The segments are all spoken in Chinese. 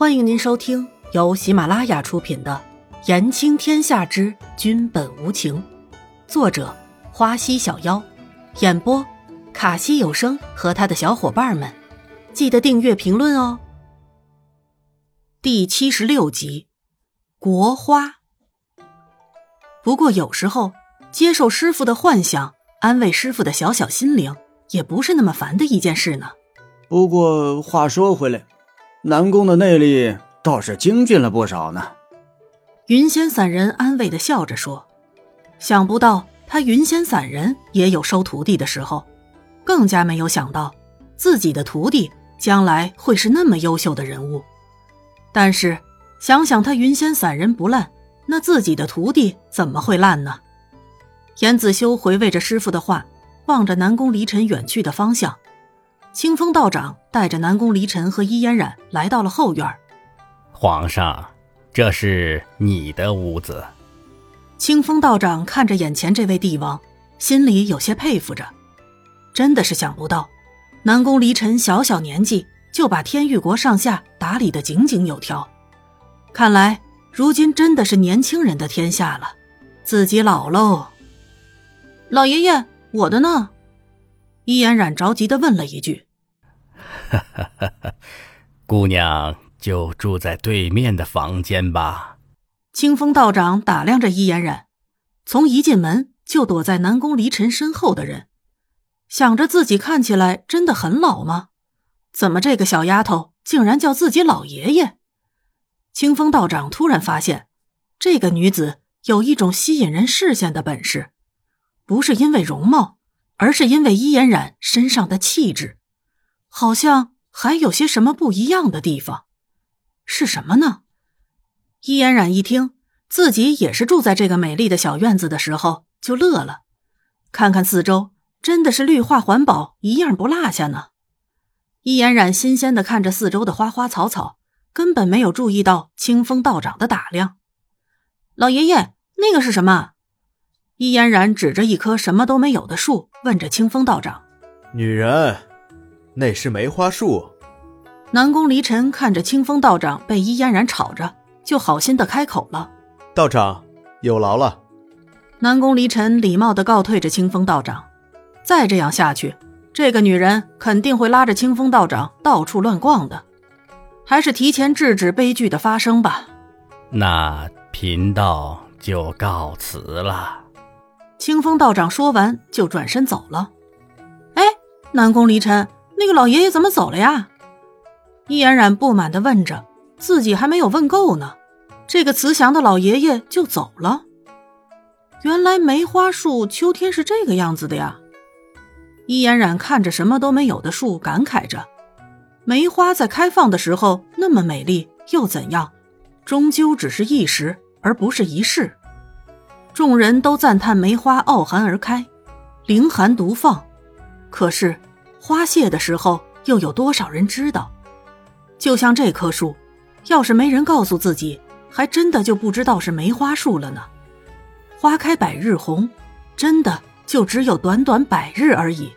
欢迎您收听由喜马拉雅出品的《言情天下之君本无情》，作者花溪小妖，演播卡西有声和他的小伙伴们。记得订阅、评论哦。第七十六集，国花。不过有时候接受师傅的幻想，安慰师傅的小小心灵，也不是那么烦的一件事呢。不过话说回来。南宫的内力倒是精进了不少呢。云仙散人安慰的笑着说：“想不到他云仙散人也有收徒弟的时候，更加没有想到自己的徒弟将来会是那么优秀的人物。但是想想他云仙散人不烂，那自己的徒弟怎么会烂呢？”严子修回味着师傅的话，望着南宫离尘远去的方向。清风道长带着南宫离尘和伊嫣然来到了后院。皇上，这是你的屋子。清风道长看着眼前这位帝王，心里有些佩服着。真的是想不到，南宫离尘小小年纪就把天域国上下打理得井井有条。看来如今真的是年轻人的天下了。自己老喽。老爷爷，我的呢？伊嫣然着急的问了一句：“哈哈哈哈姑娘就住在对面的房间吧。”清风道长打量着伊嫣然，从一进门就躲在南宫离尘身后的人，想着自己看起来真的很老吗？怎么这个小丫头竟然叫自己老爷爷？清风道长突然发现，这个女子有一种吸引人视线的本事，不是因为容貌。而是因为伊嫣然身上的气质，好像还有些什么不一样的地方，是什么呢？伊嫣然一听自己也是住在这个美丽的小院子的时候，就乐了。看看四周，真的是绿化环保，一样不落下呢。伊嫣然新鲜的看着四周的花花草草，根本没有注意到清风道长的打量。老爷爷，那个是什么？伊嫣然指着一棵什么都没有的树，问着清风道长：“女人，那是梅花树。”南宫离尘看着清风道长被伊嫣然吵着，就好心的开口了：“道长，有劳了。”南宫离尘礼貌的告退着清风道长。再这样下去，这个女人肯定会拉着清风道长到处乱逛的，还是提前制止悲剧的发生吧。那贫道就告辞了。清风道长说完，就转身走了。哎，南宫离尘，那个老爷爷怎么走了呀？易嫣然不满的问着，自己还没有问够呢，这个慈祥的老爷爷就走了。原来梅花树秋天是这个样子的呀！易嫣然看着什么都没有的树，感慨着：梅花在开放的时候那么美丽，又怎样？终究只是一时，而不是一世。众人都赞叹梅花傲寒而开，凌寒独放。可是花谢的时候，又有多少人知道？就像这棵树，要是没人告诉自己，还真的就不知道是梅花树了呢。花开百日红，真的就只有短短百日而已。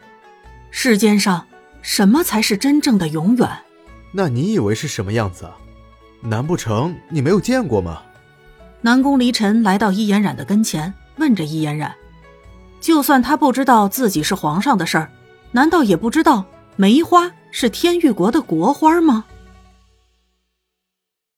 世间上，什么才是真正的永远？那你以为是什么样子啊？难不成你没有见过吗？南宫离尘来到伊颜染的跟前，问着伊颜染：“就算他不知道自己是皇上的事儿，难道也不知道梅花是天玉国的国花吗？”